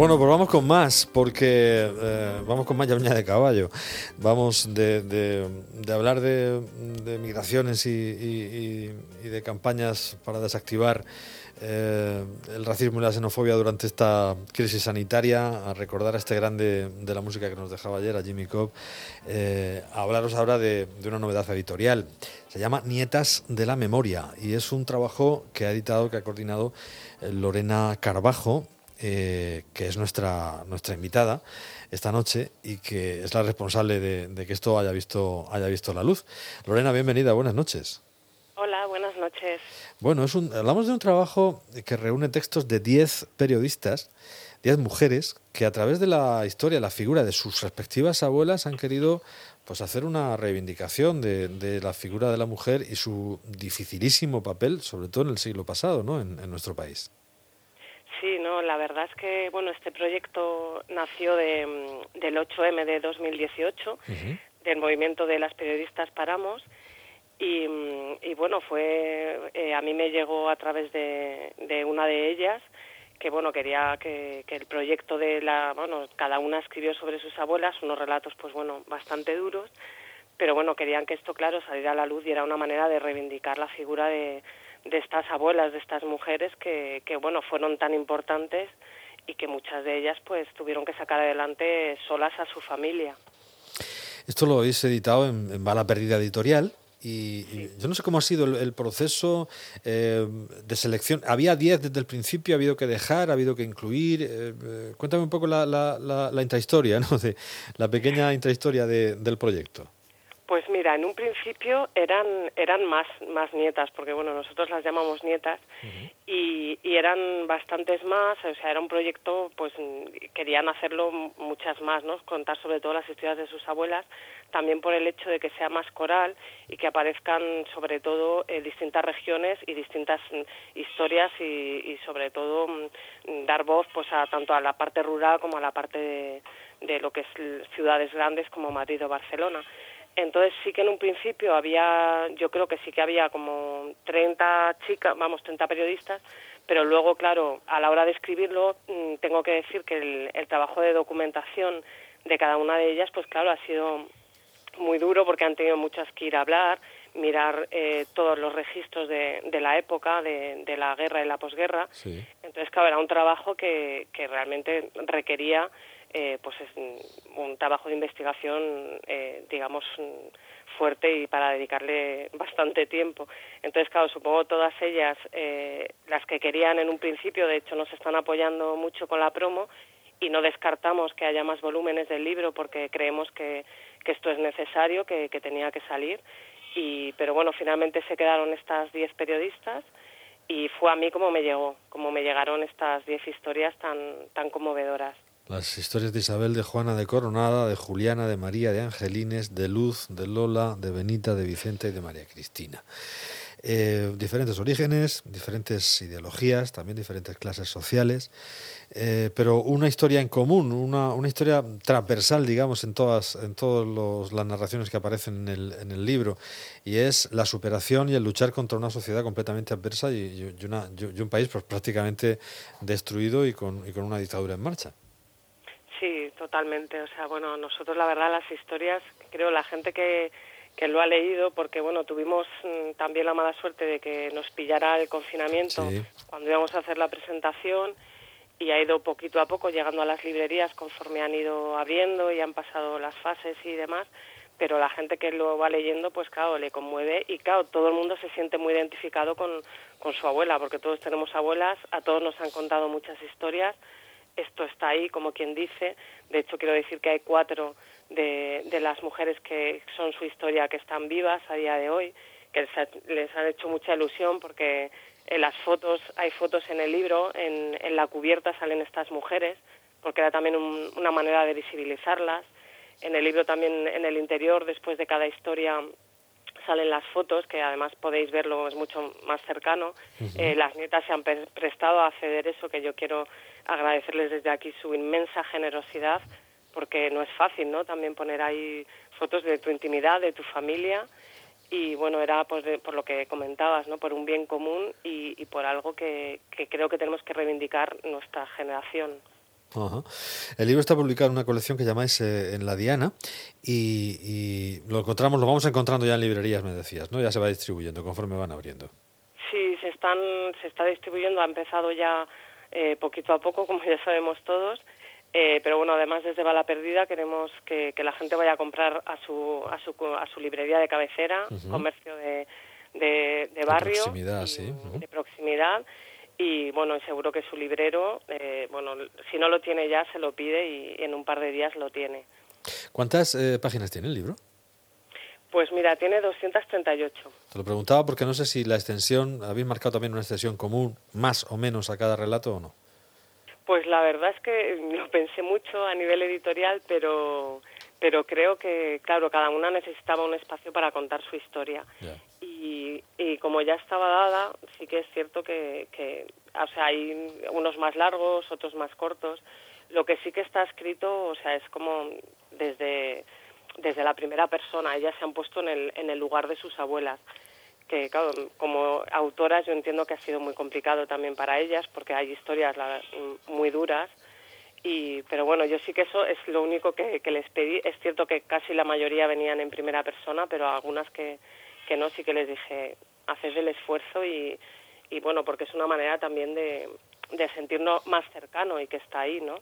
Bueno, pues vamos con más, porque eh, vamos con más uña de caballo. Vamos de, de, hablar de, migraciones y, de campañas para desactivar eh, el racismo y la xenofobia durante esta crisis sanitaria, a recordar a este grande de la música que nos dejaba ayer, a Jimmy Cobb, eh, a hablaros ahora de, una novedad editorial. Se llama Nietas de la Memoria y es un trabajo que ha editado, que ha coordinado Lorena Carbajo, eh, que es nuestra, nuestra invitada esta noche y que es la responsable de, que esto haya visto, haya visto la luz. Lorena, bienvenida, buenas noches. Hola, buenas noches. Bueno, es un, hablamos de un trabajo que reúne textos de 10 periodistas, 10 mujeres, que a través de la historia, la figura de sus respectivas abuelas han querido pues hacer una reivindicación de, la figura de la mujer y su dificilísimo papel, sobre todo en el siglo pasado, ¿no? en nuestro país. Sí, no, la verdad es que bueno, este proyecto nació de, mm, del 8M de 2018, del movimiento de las periodistas Paramos, y, mm, y bueno, fue eh, a mí me llegó a través de, de una de ellas que bueno quería que, que, el proyecto de la bueno cada una escribió sobre sus abuelas unos relatos pues bueno bastante duros pero bueno querían que esto claro saliera a la luz y era una manera de reivindicar la figura de de estas abuelas, de estas mujeres que, que, bueno, fueron tan importantes y que muchas de ellas pues tuvieron que sacar adelante solas a su familia. Esto lo habéis editado en, Bala Perdida Editorial. Y, yo no sé cómo ha sido el, proceso eh, de selección. ¿Había 10 desde el principio? ¿Ha habido que dejar? ¿Ha habido que incluir? Eh, eh, cuéntame un poco la, la, la, intrahistoria, ¿no? de, la pequeña intrahistoria de, del proyecto. Mira, en un principio eran eran más más nietas, porque bueno nosotros las llamamos nietas y, y, eran bastantes más, o sea era un proyecto, pues querían hacerlo muchas más, ¿no? Contar sobre todo las historias de sus abuelas, también por el hecho de que sea más coral y que aparezcan sobre todo eh, distintas regiones y distintas mm, historias y, y, sobre todo mm, dar voz pues a tanto a la parte rural como a la parte de, de lo que es ciudades grandes como Madrid o Barcelona. Entonces sí que en un principio había, yo creo que sí que había como 30 chicas, vamos, 30 periodistas, pero luego, claro, a la hora de escribirlo, mm, tengo que decir que el, trabajo de documentación de cada una de ellas, pues claro, ha sido muy duro porque han tenido muchas que ir a hablar, mirar eh, todos los registros de, de la época, de, de, la guerra y la posguerra. Entonces, claro, era un trabajo que, que realmente requería eh, pues es un trabajo de investigación, eh, digamos, fuerte y para dedicarle bastante tiempo. Entonces, claro, supongo todas ellas, eh, las que querían en un principio, de hecho, nos están apoyando mucho con la promo y no descartamos que haya más volúmenes del libro porque creemos que, que esto es necesario, que, que tenía que salir. Y, pero bueno, finalmente se quedaron estas diez periodistas y fue a mí como me llegó, como me llegaron estas diez historias tan, tan conmovedoras. Las historias de Isabel, de Juana de Coronada, de Juliana, de María, de Angelines, de Luz, de Lola, de Benita, de Vicente y de María Cristina. Eh, diferentes orígenes, diferentes ideologías, también diferentes clases sociales, eh, pero una historia en común, una, una, historia transversal, digamos, en todas, en todas las narraciones que aparecen en el, en el, libro, y es la superación y el luchar contra una sociedad completamente adversa y, y, una, y un país pues, prácticamente destruido y con, y con una dictadura en marcha. Sí, totalmente. O sea, bueno, nosotros la verdad las historias, creo la gente que, que lo ha leído, porque bueno, tuvimos mm, también la mala suerte de que nos pillara el confinamiento cuando íbamos a hacer la presentación y ha ido poquito a poco llegando a las librerías conforme han ido abriendo y han pasado las fases y demás, pero la gente que lo va leyendo, pues claro, le conmueve y claro, todo el mundo se siente muy identificado con, con su abuela, porque todos tenemos abuelas, a todos nos han contado muchas historias esto está ahí, como quien dice. De hecho, quiero decir que hay cuatro de, de las mujeres que son su historia que están vivas a día de hoy, que les, han hecho mucha ilusión porque en las fotos, hay fotos en el libro, en, en la cubierta salen estas mujeres, porque era también una manera de visibilizarlas. En el libro también, en el interior, después de cada historia, salen las fotos, que además podéis verlo, es mucho más cercano. eh, las nietas se han prestado a acceder eso, que yo quiero agradecerles desde aquí su inmensa generosidad, porque no es fácil, ¿no? También poner ahí fotos de tu intimidad, de tu familia, y bueno, era pues por lo que comentabas, ¿no? Por un bien común y, y por algo que, que creo que tenemos que reivindicar nuestra generación. El libro está publicado en una colección que llamáis eh, En la Diana y, lo encontramos, lo vamos encontrando ya en librerías, me decías, ¿no? Ya se va distribuyendo conforme van abriendo. Sí, se están, se está distribuyendo, ha empezado ya eh, poquito a poco, como ya sabemos todos. Eh, pero bueno, además desde Bala Perdida queremos que, la gente vaya a comprar a su, a su, a su librería de cabecera, comercio de, de, barrio, de proximidad, sí. de proximidad y bueno, seguro que su librero, eh, bueno, si no lo tiene ya se lo pide y en un par de días lo tiene. ¿Cuántas eh, páginas tiene el libro? Pues mira, tiene 238. Te lo preguntaba porque no sé si la extensión, ¿habéis marcado también una extensión común más o menos a cada relato o no? Pues la verdad es que lo pensé mucho a nivel editorial, pero, pero creo que, claro, cada una necesitaba un espacio para contar su historia. Y, y, como ya estaba dada, sí que es cierto que, que, o sea, hay unos más largos, otros más cortos. Lo que sí que está escrito, o sea, es como desde, desde la primera persona. Ellas se han puesto en el, en el lugar de sus abuelas que claro, como autoras yo entiendo que ha sido muy complicado también para ellas porque hay historias muy duras y pero bueno yo sí que eso es lo único que, les pedí es cierto que casi la mayoría venían en primera persona pero algunas que, que no sí que les dije haced el esfuerzo y, y bueno porque es una manera también de, de sentirnos más cercano y que está ahí no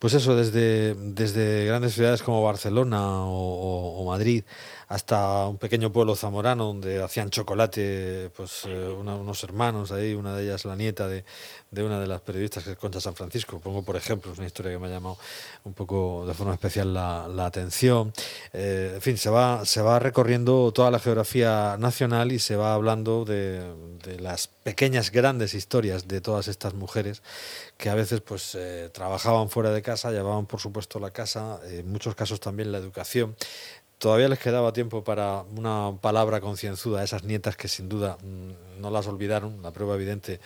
pues eso, desde, desde grandes ciudades como Barcelona o, Madrid hasta un pequeño pueblo zamorano donde hacían chocolate, pues eh, unos hermanos ahí, una de ellas la nieta de, de, una de las periodistas que es Concha San Francisco, pongo por ejemplo, es una historia que me ha llamado un poco de forma especial la, la atención. Eh, en fin, se va, se va recorriendo toda la geografía nacional y se va hablando de, de las pequeñas, grandes historias de todas estas mujeres que a veces pues eh, trabajaban fuera de casa, llevaban por supuesto la casa, en muchos casos también la educación. Todavía les quedaba tiempo para una palabra concienzuda a esas nietas que sin duda mm, no las olvidaron, la prueba evidente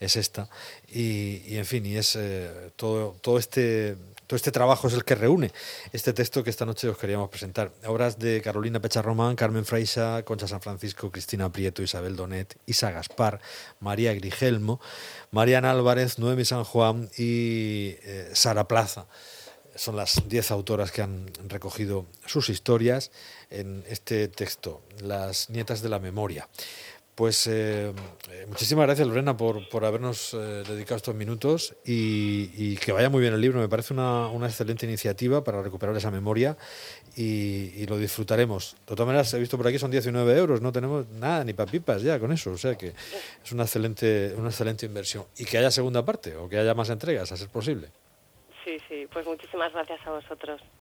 es esta. Y, en fin, y es eh, todo, todo este todo este trabajo es el que reúne este texto que esta noche os queríamos presentar. Obras de Carolina Pecharromán, Carmen Freisa, Concha San Francisco, Cristina Prieto, Isabel Donet, Isa Gaspar, María Grigelmo, Mariana Álvarez, Noemi San Juan y eh, Sara Plaza. Son las diez autoras que han recogido sus historias en este texto, Las Nietas de la Memoria. Pues eh, eh, muchísimas gracias Lorena por, por habernos eh, dedicado estos minutos y, que vaya muy bien el libro. Me parece una, una excelente iniciativa para recuperar esa memoria y, lo disfrutaremos. De todas maneras, he visto por aquí son 19 euros, no tenemos nada ni papipas ya con eso, o sea que es una excelente, una excelente inversión. Y que haya segunda parte o que haya más entregas, a ser posible. Sí, sí, pues muchísimas gracias a vosotros.